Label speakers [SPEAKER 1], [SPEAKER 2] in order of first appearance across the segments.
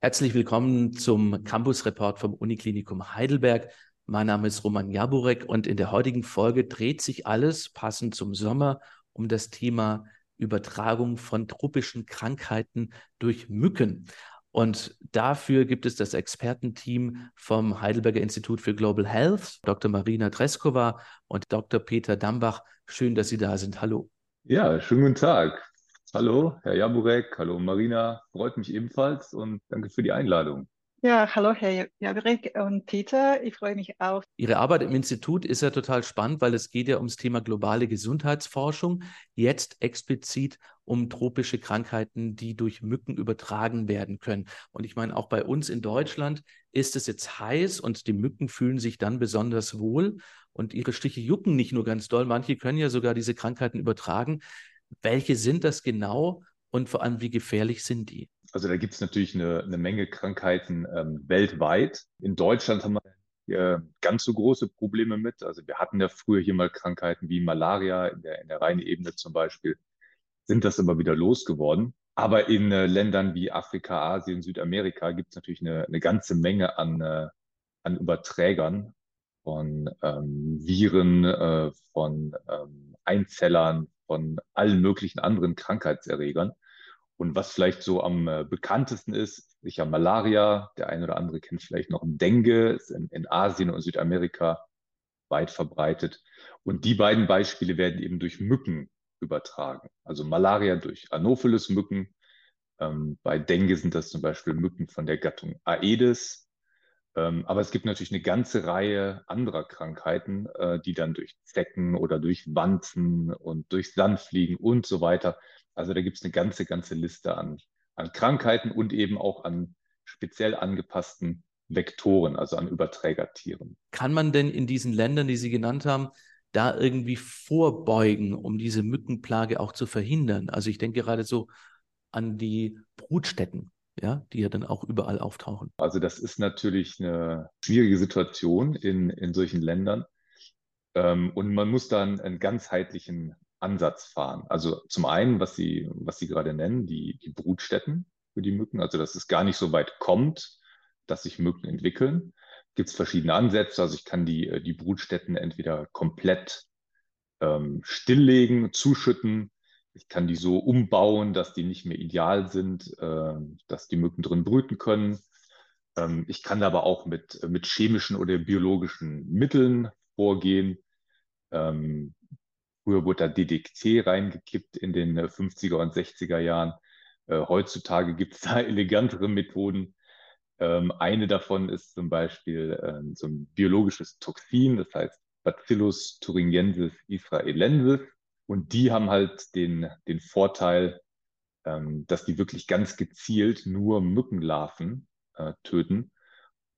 [SPEAKER 1] Herzlich willkommen zum Campus Report vom Uniklinikum Heidelberg. Mein Name ist Roman Jaburek und in der heutigen Folge dreht sich alles passend zum Sommer um das Thema Übertragung von tropischen Krankheiten durch Mücken. Und dafür gibt es das Expertenteam vom Heidelberger Institut für Global Health, Dr. Marina Treskova und Dr. Peter Dambach. Schön, dass Sie da sind. Hallo.
[SPEAKER 2] Ja, schönen guten Tag. Hallo, Herr Jaburek, hallo Marina, freut mich ebenfalls und danke für die Einladung.
[SPEAKER 3] Ja, hallo Herr Jaburek und Peter, ich freue mich auch.
[SPEAKER 1] Ihre Arbeit im Institut ist ja total spannend, weil es geht ja ums Thema globale Gesundheitsforschung, jetzt explizit um tropische Krankheiten, die durch Mücken übertragen werden können. Und ich meine, auch bei uns in Deutschland ist es jetzt heiß und die Mücken fühlen sich dann besonders wohl und ihre Stiche jucken nicht nur ganz doll, manche können ja sogar diese Krankheiten übertragen. Welche sind das genau und vor allem, wie gefährlich sind die?
[SPEAKER 2] Also da gibt es natürlich eine, eine, Menge Krankheiten ähm, weltweit. In Deutschland haben wir äh, ganz so große Probleme mit. Also wir hatten ja früher hier mal Krankheiten wie Malaria in der, in der Rheinebene zum Beispiel, sind das aber wieder losgeworden. Aber in äh, Ländern wie Afrika, Asien, Südamerika gibt es natürlich eine, eine, ganze Menge an, äh, an Überträgern von ähm, Viren, äh, von ähm, Einzellern, von allen möglichen anderen Krankheitserregern. Und was vielleicht so am äh, bekanntesten ist, sicher Malaria, der eine oder andere kennt vielleicht noch Dengue, ist in, in Asien und Südamerika weit verbreitet. Und die beiden Beispiele werden eben durch Mücken übertragen. Also Malaria durch Anopheles-Mücken. Ähm, bei Dengue sind das zum Beispiel Mücken von der Gattung Aedes. Ähm, aber es gibt natürlich eine ganze Reihe anderer Krankheiten, äh, die dann durch Zecken oder durch Wanzen und durch Sand fliegen und so weiter. Also da gibt es eine ganze, ganze Liste an, an Krankheiten und eben auch an speziell angepassten Vektoren, also an Überträgertieren.
[SPEAKER 1] Kann man denn in diesen Ländern, die Sie genannt haben, da irgendwie vorbeugen, um diese Mückenplage auch zu verhindern? Also ich denke gerade so an die Brutstätten ja, die ja dann auch überall auftauchen.
[SPEAKER 2] Also das ist natürlich eine schwierige Situation in, in solchen Ländern. Ähm, und man muss dann einen ganzheitlichen Ansatz fahren. Also zum einen, was Sie, was Sie gerade nennen, die, die Brutstätten für die Mücken, also dass es gar nicht so weit kommt, dass sich Mücken entwickeln. Gibt es verschiedene Ansätze. Also ich kann die, die Brutstätten entweder komplett ähm, stilllegen, zuschütten ich kann die so umbauen, dass die nicht mehr ideal sind, äh, dass die Mücken drin brüten können. Ähm, ich kann aber auch mit, mit chemischen oder biologischen Mitteln vorgehen. Ähm, früher wurde da DDT reingekippt in den 50er und 60er Jahren. Äh, heutzutage gibt es da elegantere Methoden. Ähm, eine davon ist zum Beispiel äh, so ein biologisches Toxin, das heißt Bacillus thuringiensis israelensis. Und die haben halt den, den Vorteil, ähm, dass die wirklich ganz gezielt nur Mückenlarven äh, töten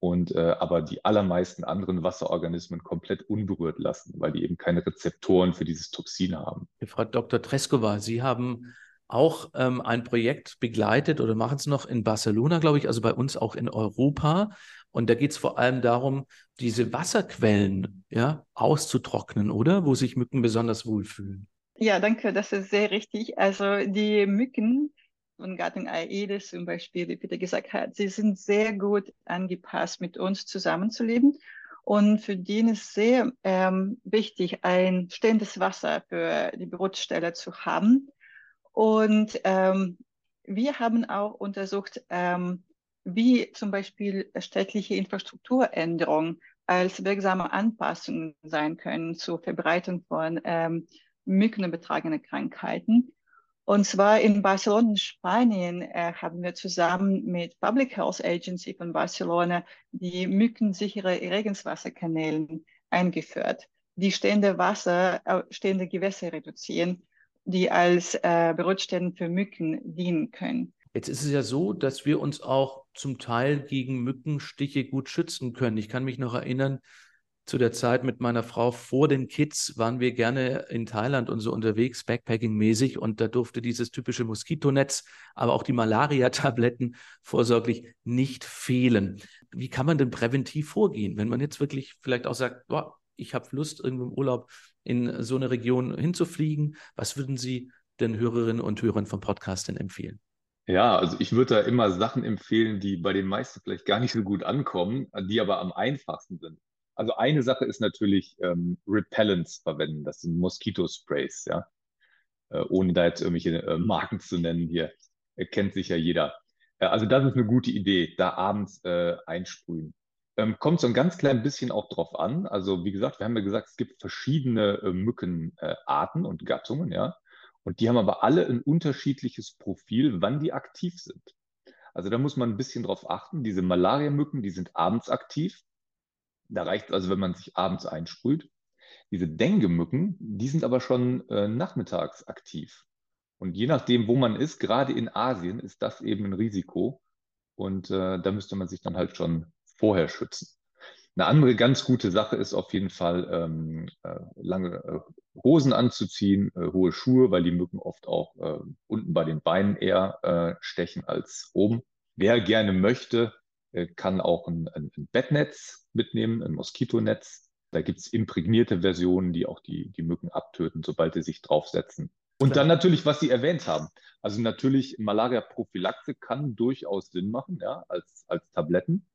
[SPEAKER 2] und äh, aber die allermeisten anderen Wasserorganismen komplett unberührt lassen, weil die eben keine Rezeptoren für dieses Toxin haben.
[SPEAKER 1] Frau Dr. Treskova, Sie haben auch ähm, ein Projekt begleitet oder machen es noch in Barcelona, glaube ich, also bei uns auch in Europa. Und da geht es vor allem darum, diese Wasserquellen ja, auszutrocknen, oder? Wo sich Mücken besonders wohlfühlen.
[SPEAKER 3] Ja, danke, das ist sehr richtig. Also die Mücken von Gattung Aedes zum Beispiel, wie Peter gesagt hat, sie sind sehr gut angepasst, mit uns zusammenzuleben. Und für die ist sehr ähm, wichtig, ein stehendes Wasser für die Brutstelle zu haben. Und ähm, wir haben auch untersucht, ähm, wie zum Beispiel städtliche Infrastrukturänderungen als wirksame Anpassungen sein können zur Verbreitung von ähm, mückenübertragene Krankheiten. Und zwar in Barcelona, Spanien, äh, haben wir zusammen mit Public Health Agency von Barcelona die mückensichere Regenswasserkanälen eingeführt, die stehende Wasser, äh, stehende Gewässer reduzieren, die als äh, Brutstätten für Mücken dienen können.
[SPEAKER 1] Jetzt ist es ja so, dass wir uns auch zum Teil gegen Mückenstiche gut schützen können. Ich kann mich noch erinnern, zu der Zeit mit meiner Frau vor den Kids waren wir gerne in Thailand und so unterwegs, Backpacking-mäßig. Und da durfte dieses typische Moskitonetz, aber auch die Malaria-Tabletten vorsorglich nicht fehlen. Wie kann man denn präventiv vorgehen, wenn man jetzt wirklich vielleicht auch sagt, boah, ich habe Lust, irgendwo im Urlaub in so eine Region hinzufliegen? Was würden Sie den Hörerinnen und Hörern vom Podcast denn empfehlen?
[SPEAKER 2] Ja, also ich würde da immer Sachen empfehlen, die bei den meisten vielleicht gar nicht so gut ankommen, die aber am einfachsten sind. Also eine Sache ist natürlich ähm, Repellents verwenden, das sind Moskitosprays, ja. Äh, ohne da jetzt irgendwelche äh, Marken zu nennen hier, äh, kennt sich ja jeder. Äh, also das ist eine gute Idee, da abends äh, einsprühen. Ähm, kommt so ein ganz klein bisschen auch drauf an. Also wie gesagt, wir haben ja gesagt, es gibt verschiedene äh, Mückenarten und Gattungen, ja. Und die haben aber alle ein unterschiedliches Profil, wann die aktiv sind. Also da muss man ein bisschen drauf achten. Diese Malariamücken, die sind abends aktiv. Da reicht es also, wenn man sich abends einsprüht. Diese Dengue-Mücken, die sind aber schon äh, nachmittags aktiv. Und je nachdem, wo man ist, gerade in Asien, ist das eben ein Risiko. Und äh, da müsste man sich dann halt schon vorher schützen. Eine andere ganz gute Sache ist auf jeden Fall, ähm, äh, lange äh, Hosen anzuziehen, äh, hohe Schuhe, weil die Mücken oft auch äh, unten bei den Beinen eher äh, stechen als oben. Wer gerne möchte, kann auch ein, ein, ein, Bettnetz mitnehmen, ein Moskitonetz. Da gibt es imprägnierte Versionen, die auch die, die Mücken abtöten, sobald sie sich draufsetzen. Und dann natürlich, was Sie erwähnt haben. Also natürlich, Malaria-Prophylaxe kann durchaus Sinn machen, ja, als, als Tabletten.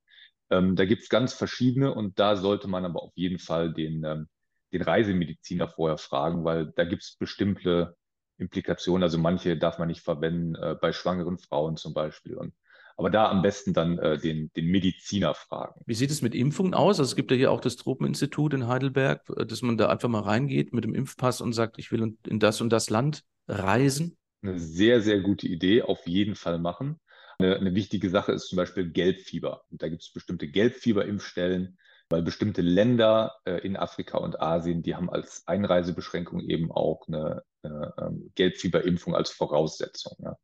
[SPEAKER 2] Ähm, da gibt es ganz verschiedene und da sollte man aber auf jeden Fall den, ähm, den Reisemediziner vorher fragen, weil da gibt es bestimmte Implikationen. Also manche darf man nicht verwenden, äh, bei schwangeren Frauen zum Beispiel. Und, aber da am besten dann äh, den, den Mediziner fragen.
[SPEAKER 1] Wie sieht es mit Impfungen aus? Also es gibt ja hier auch das Tropeninstitut in Heidelberg, dass man da einfach mal reingeht mit dem Impfpass und sagt, ich will in das und das Land reisen.
[SPEAKER 2] Eine sehr, sehr gute Idee, auf jeden Fall machen. Eine, eine wichtige Sache ist zum Beispiel Gelbfieber. Und da gibt es bestimmte Gelbfieberimpfstellen, weil bestimmte Länder äh, in Afrika und Asien, die haben als Einreisebeschränkung eben auch eine, eine ähm, Gelbfieberimpfung als Voraussetzung. Ja.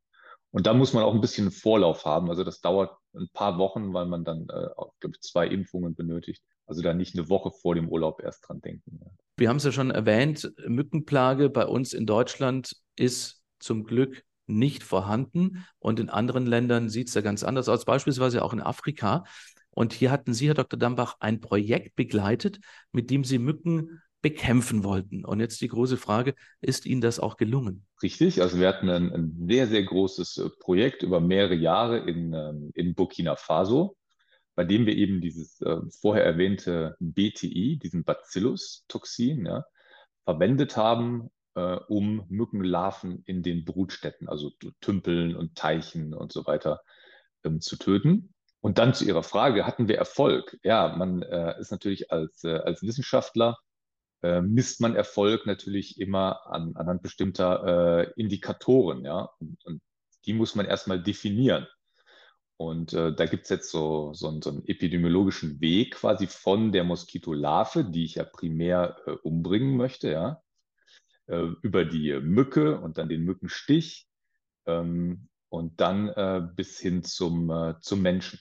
[SPEAKER 2] Und da muss man auch ein bisschen Vorlauf haben. Also das dauert ein paar Wochen, weil man dann äh, glaube ich, zwei Impfungen benötigt. Also da nicht eine Woche vor dem Urlaub erst dran denken.
[SPEAKER 1] Wir haben es ja schon erwähnt, Mückenplage bei uns in Deutschland ist zum Glück nicht vorhanden. Und in anderen Ländern sieht es ja ganz anders aus, beispielsweise auch in Afrika. Und hier hatten Sie, Herr Dr. Dambach, ein Projekt begleitet, mit dem Sie Mücken bekämpfen wollten. Und jetzt die große Frage, ist Ihnen das auch gelungen?
[SPEAKER 2] Richtig, also wir hatten ein, ein sehr, sehr großes äh, Projekt über mehrere Jahre in, ähm, in Burkina Faso, bei dem wir eben dieses äh, vorher erwähnte BTI, diesen Bacillus-Toxin, ja, verwendet haben, äh, um Mückenlarven in den Brutstätten, also Tümpeln und Teichen und so weiter, ähm, zu töten. Und dann zu Ihrer Frage, hatten wir Erfolg? Ja, man äh, ist natürlich als, als Wissenschaftler, äh, misst man Erfolg natürlich immer an, anhand bestimmter äh, Indikatoren, ja. Und, und, die muss man erstmal definieren. Und äh, da gibt es jetzt so, so, so, einen epidemiologischen Weg quasi von der Moskitolarve, die ich ja primär äh, umbringen möchte, ja, äh, über die Mücke und dann den Mückenstich ähm, und dann äh, bis hin zum, zum Menschen.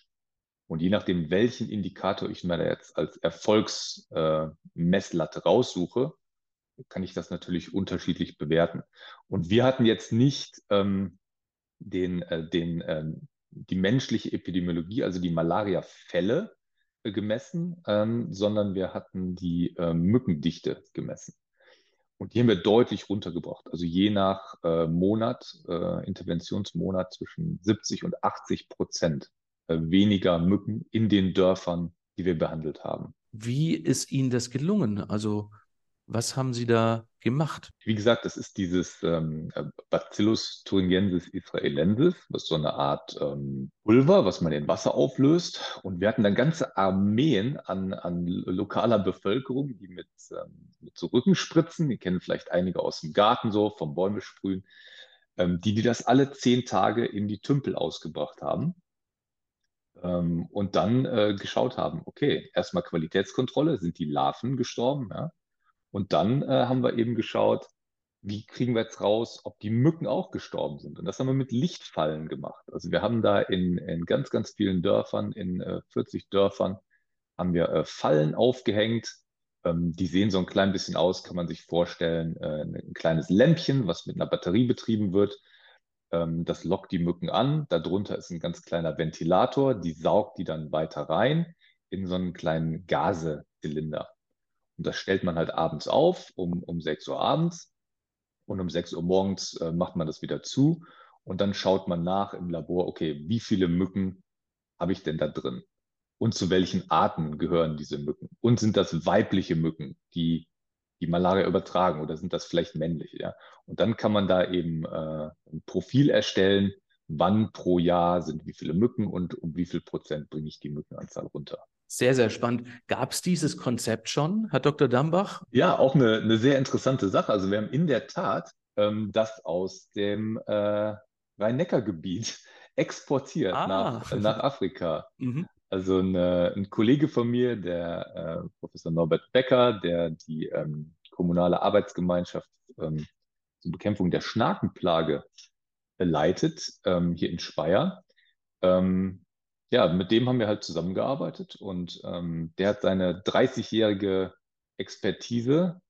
[SPEAKER 2] Und je nachdem, welchen Indikator ich mir da jetzt als Erfolgsmesslatte raussuche, kann ich das natürlich unterschiedlich bewerten. Und wir hatten jetzt nicht ähm, den, äh, den, ähm, die menschliche Epidemiologie, also die Malaria-Fälle äh, gemessen, ähm, sondern wir hatten die äh, Mückendichte gemessen. Und die haben wir deutlich runtergebracht. Also je nach äh, Monat, äh, Interventionsmonat zwischen 70 und 80 Prozent äh, weniger Mücken in den Dörfern, die wir behandelt haben.
[SPEAKER 1] Wie ist Ihnen das gelungen? Also was haben Sie da gemacht?
[SPEAKER 2] Wie gesagt, das ist dieses ähm, Bacillus thuringiensis israelensis, das ist so eine Art ähm, Pulver, was man in Wasser auflöst. Und wir hatten dann ganze Armeen an, an lokaler Bevölkerung, die mit, ähm, mit so Rückenspritzen, die kennen vielleicht einige aus dem Garten so, vom Bäume sprühen, ähm, die, die das alle zehn Tage in die Tümpel ausgebracht haben. Ähm, und dann äh, geschaut haben, okay, erstmal Qualitätskontrolle, sind die Larven gestorben, ja? Und dann äh, haben wir eben geschaut, wie kriegen wir jetzt raus, ob die Mücken auch gestorben sind. Und das haben wir mit Lichtfallen gemacht. Also wir haben da in, in ganz, ganz vielen Dörfern, in äh, 40 Dörfern, haben wir äh, Fallen aufgehängt. Ähm, die sehen so ein klein bisschen aus, kann man sich vorstellen, äh, ein kleines Lämpchen, was mit einer Batterie betrieben wird. Ähm, das lockt die Mücken an. Darunter ist ein ganz kleiner Ventilator, die saugt die dann weiter rein in so einen kleinen Gasezylinder. Und das stellt man halt abends auf, um, um 6 Uhr abends. Und um 6 Uhr morgens äh, macht man das wieder zu. Und dann schaut man nach im Labor, okay, wie viele Mücken habe ich denn da drin? Und zu welchen Arten gehören diese Mücken? Und sind das weibliche Mücken, die die Malaria übertragen oder sind das vielleicht männliche? Ja? Und dann kann man da eben äh, ein Profil erstellen, wann pro Jahr sind wie viele Mücken und um wie viel Prozent bringe ich die Mückenanzahl runter.
[SPEAKER 1] Sehr, sehr spannend. Gab es dieses Konzept schon, Herr Dr. Dambach?
[SPEAKER 2] Ja, auch eine, eine sehr interessante Sache. Also wir haben in der Tat ähm, das aus dem äh, Rhein-Neckar-Gebiet exportiert ah. nach, nach Afrika. Mhm. Also eine, ein Kollege von mir, der äh, Professor Norbert Becker, der die ähm, kommunale Arbeitsgemeinschaft ähm, zur Bekämpfung der Schnakenplage leitet, ähm, hier in Speyer. Ähm, ja, mit dem haben wir halt zusammengearbeitet und ähm, der hat seine 30-jährige Expertise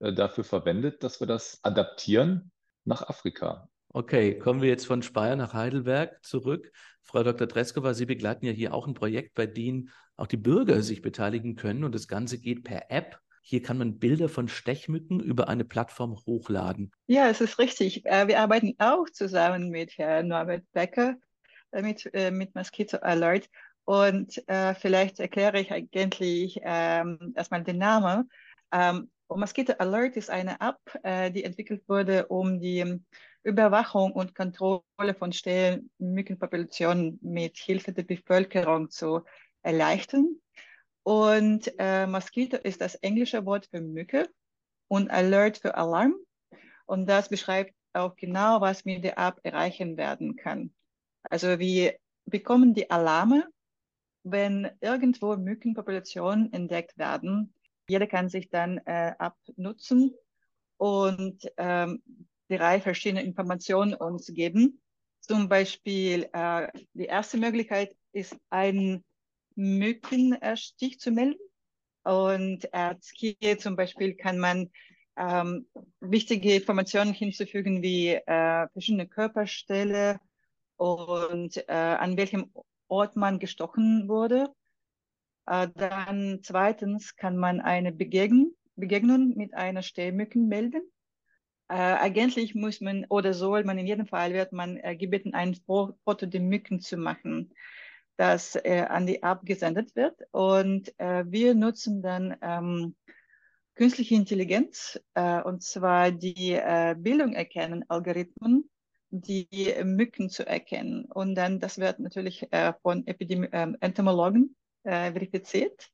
[SPEAKER 2] äh, dafür verwendet, dass wir das adaptieren nach Afrika.
[SPEAKER 1] Okay, kommen wir jetzt von Speyer nach Heidelberg zurück. Frau Dr. Dreskova, Sie begleiten ja hier auch ein Projekt, bei dem auch die Bürger sich beteiligen können und das Ganze geht per App. Hier kann man Bilder von Stechmücken über eine Plattform hochladen.
[SPEAKER 3] Ja, es ist richtig. Äh, wir arbeiten auch zusammen mit Herrn Norbert Becker äh, mit, äh, mit Mosquito Alert. Und vielleicht erkläre ich eigentlich ähm, erstmal den Namen. Ähm, Mosquito Alert ist eine App, die entwickelt wurde, um die Überwachung und Kontrolle von Stellmückenpopulationen mit Hilfe der Bevölkerung zu erleichtern. Und äh, Mosquito ist das englische Wort für Mücke und Alert für Alarm. Und das beschreibt auch genau, was mit der App erreichen werden kann. Also wir bekommen die Alarme, wenn irgendwo Mückenpopulationen entdeckt werden. Jeder kann sich dann äh, abnutzen und ähm, drei verschiedene Informationen uns geben. Zum Beispiel äh, die erste Möglichkeit ist, einen Mückenstich zu melden. Und äh, hier zum Beispiel kann man ähm, wichtige Informationen hinzufügen wie äh, verschiedene Körperstelle, und äh, an welchem Ort man gestochen wurde. Äh, dann zweitens kann man eine Begegnung, Begegnung mit einer Stellmücken melden. Äh, eigentlich muss man oder soll man in jedem Fall wird man äh, gebeten, ein Foto der Mücken zu machen, das äh, an die App gesendet wird. Und äh, wir nutzen dann ähm, künstliche Intelligenz, äh, und zwar die äh, Bildung erkennen Algorithmen, die Mücken zu erkennen. Und dann, das wird natürlich äh, von Epidemi äh, Entomologen äh, verifiziert.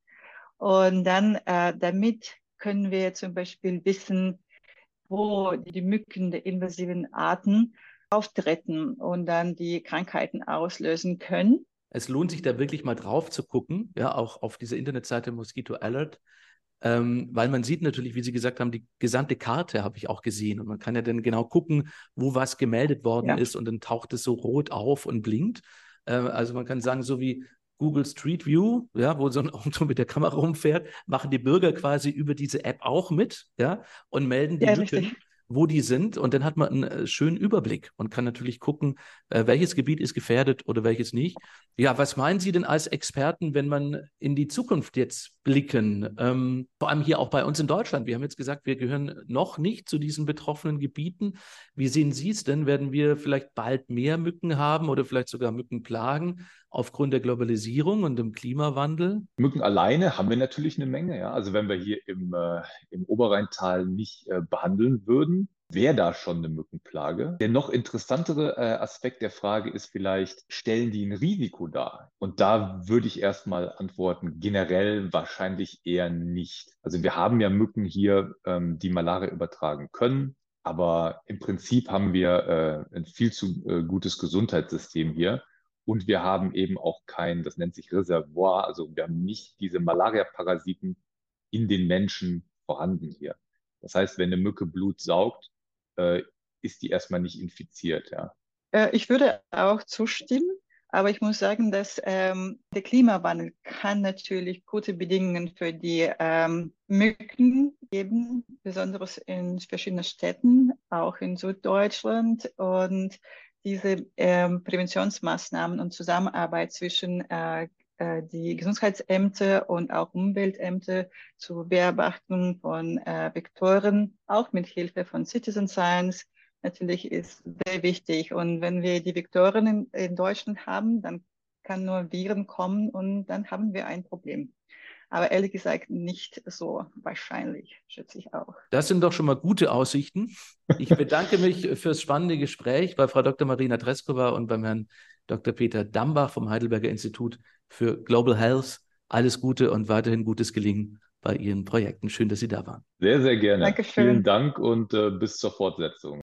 [SPEAKER 3] Und dann, äh, damit können wir zum Beispiel wissen, wo die Mücken der invasiven Arten auftreten und dann die Krankheiten auslösen können.
[SPEAKER 1] Es lohnt sich da wirklich mal drauf zu gucken, ja, auch auf dieser Internetseite Mosquito Alert ähm, weil man sieht natürlich, wie Sie gesagt haben, die gesamte Karte habe ich auch gesehen und man kann ja dann genau gucken, wo was gemeldet worden ja. ist und dann taucht es so rot auf und blinkt. Äh, also man kann sagen, so wie Google Street View, ja, wo so ein Auto mit der Kamera rumfährt, machen die Bürger quasi über diese App auch mit, ja, und melden die ja, Lücken wo die sind und dann hat man einen äh, schönen Überblick und kann natürlich gucken, äh, welches Gebiet ist gefährdet oder welches nicht. Ja, was meinen Sie denn als Experten, wenn man in die Zukunft jetzt blicken? Ähm, vor allem hier auch bei uns in Deutschland. Wir haben jetzt gesagt, wir gehören noch nicht zu diesen betroffenen Gebieten. Wie sehen Sie es denn? Werden wir vielleicht bald mehr Mücken haben oder vielleicht sogar Mückenplagen aufgrund der Globalisierung und dem Klimawandel?
[SPEAKER 2] Mücken alleine haben wir natürlich eine Menge. Ja? Also wenn wir hier im, äh, im Oberrheintal nicht äh, behandeln würden, wäre da schon eine Mückenplage. Der noch interessantere äh, Aspekt der Frage ist vielleicht, stellen die ein Risiko dar? Und da würde ich erstmal antworten, generell wahrscheinlich eher nicht. Also wir haben ja Mücken hier, ähm, die Malaria übertragen können. Aber im Prinzip haben wir äh, ein viel zu äh, gutes Gesundheitssystem hier. Und wir haben eben auch kein, das nennt sich Reservoir, also wir haben nicht diese Malaria-Parasiten in den Menschen vorhanden hier. Das heißt, wenn eine Mücke Blut saugt, äh, ist die erstmal nicht infiziert. Ja.
[SPEAKER 3] Äh, ich würde auch zustimmen, aber ich muss sagen, dass ähm, der Klimawandel kann natürlich gute Bedingungen für die ähm, Mücken geben, besonders in verschiedenen Städten, auch in Süddeutschland. Und diese ähm, Präventionsmaßnahmen und Zusammenarbeit zwischen äh, äh, die Gesundheitsämter und auch Umweltämter zur Beobachtung von äh, Vektoren, auch mit Hilfe von Citizen Science, natürlich ist sehr wichtig. Und wenn wir die Vektoren in, in Deutschland haben, dann kann nur Viren kommen und dann haben wir ein Problem. Aber ehrlich gesagt nicht so wahrscheinlich, schätze ich auch.
[SPEAKER 1] Das sind doch schon mal gute Aussichten. Ich bedanke mich fürs spannende Gespräch bei Frau Dr. Marina Treskova und beim Herrn Dr. Peter Dambach vom Heidelberger Institut für Global Health. Alles Gute und weiterhin gutes Gelingen bei Ihren Projekten. Schön, dass Sie da waren.
[SPEAKER 2] Sehr, sehr gerne.
[SPEAKER 3] Dankeschön.
[SPEAKER 2] Vielen Dank und äh, bis zur Fortsetzung.